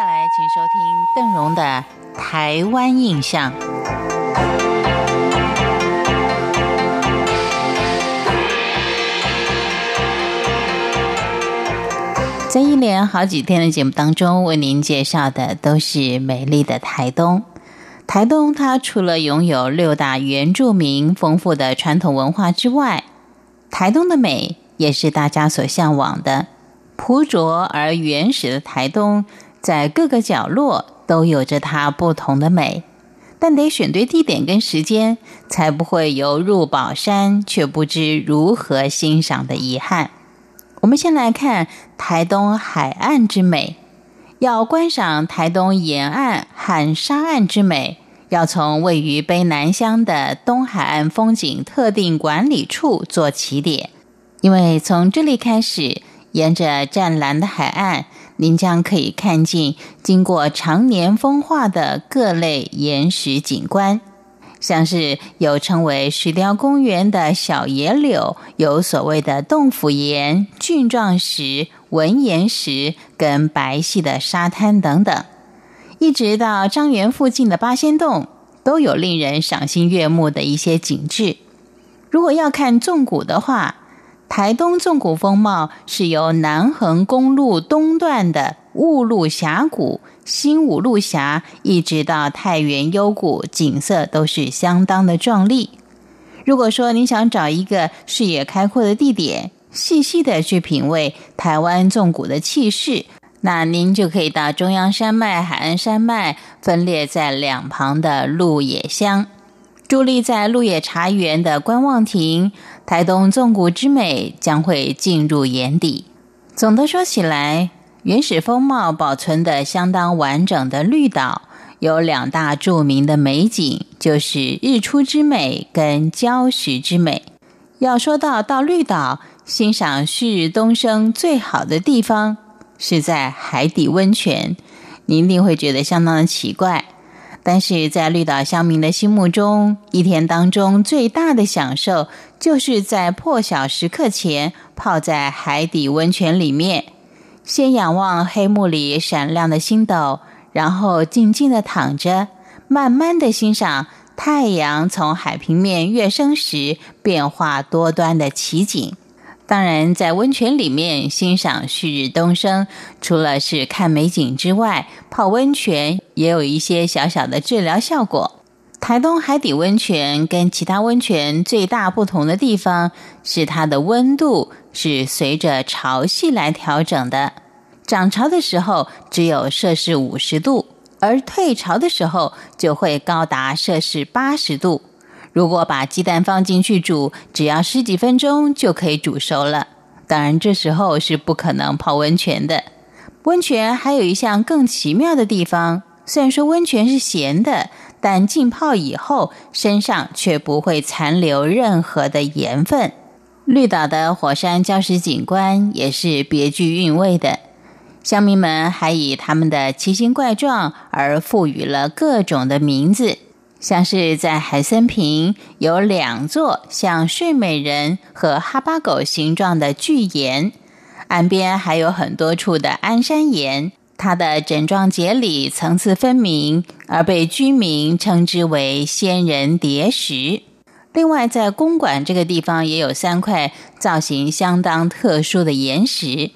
下来，请收听邓荣的《台湾印象》。在一连好几天的节目当中，为您介绍的都是美丽的台东。台东它除了拥有六大原住民丰富的传统文化之外，台东的美也是大家所向往的。朴拙而原始的台东，在各个角落都有着它不同的美，但得选对地点跟时间，才不会有入宝山却不知如何欣赏的遗憾。我们先来看台东海岸之美，要观赏台东沿岸和沙岸之美，要从位于卑南乡的东海岸风景特定管理处做起点，因为从这里开始。沿着湛蓝的海岸，您将可以看见经过常年风化的各类岩石景观，像是有称为石雕公园的小野柳，有所谓的洞府岩、菌状石、纹岩石跟白细的沙滩等等，一直到张园附近的八仙洞，都有令人赏心悦目的一些景致。如果要看纵谷的话，台东纵谷风貌是由南横公路东段的雾鹿峡谷、新五路峡，一直到太原幽谷，景色都是相当的壮丽。如果说你想找一个视野开阔的地点，细细的去品味台湾纵谷的气势，那您就可以到中央山脉、海岸山脉分列在两旁的鹿野乡。伫立在鹿野茶园的观望亭，台东纵谷之美将会进入眼底。总的说起来，原始风貌保存的相当完整的绿岛，有两大著名的美景，就是日出之美跟礁石之美。要说到到绿岛欣赏旭日东升最好的地方，是在海底温泉，你一定会觉得相当的奇怪。但是在绿岛乡民的心目中，一天当中最大的享受，就是在破晓时刻前泡在海底温泉里面，先仰望黑幕里闪亮的星斗，然后静静的躺着，慢慢的欣赏太阳从海平面跃升时变化多端的奇景。当然，在温泉里面欣赏旭日东升，除了是看美景之外，泡温泉也有一些小小的治疗效果。台东海底温泉跟其他温泉最大不同的地方是，它的温度是随着潮汐来调整的。涨潮的时候只有摄氏五十度，而退潮的时候就会高达摄氏八十度。如果把鸡蛋放进去煮，只要十几分钟就可以煮熟了。当然，这时候是不可能泡温泉的。温泉还有一项更奇妙的地方，虽然说温泉是咸的，但浸泡以后身上却不会残留任何的盐分。绿岛的火山礁石景观也是别具韵味的，乡民们还以他们的奇形怪状而赋予了各种的名字。像是在海森坪有两座像睡美人和哈巴狗形状的巨岩，岸边还有很多处的安山岩，它的整状节理层次分明，而被居民称之为仙人叠石。另外，在公馆这个地方也有三块造型相当特殊的岩石，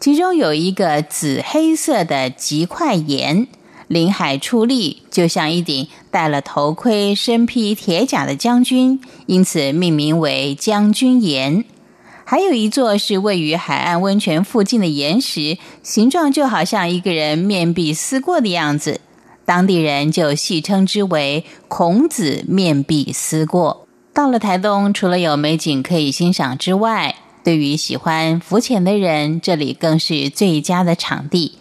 其中有一个紫黑色的极块岩。临海矗立，就像一顶戴了头盔、身披铁甲的将军，因此命名为将军岩。还有一座是位于海岸温泉附近的岩石，形状就好像一个人面壁思过的样子，当地人就戏称之为“孔子面壁思过”。到了台东，除了有美景可以欣赏之外，对于喜欢浮潜的人，这里更是最佳的场地。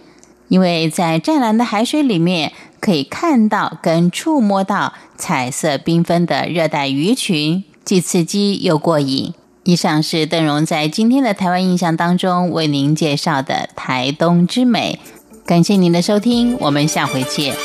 因为在湛蓝的海水里面可以看到跟触摸到彩色缤纷的热带鱼群既刺激又过瘾。以上是邓荣在今天的台湾印象当中为您介绍的台东之美。感谢您的收听我们下回见。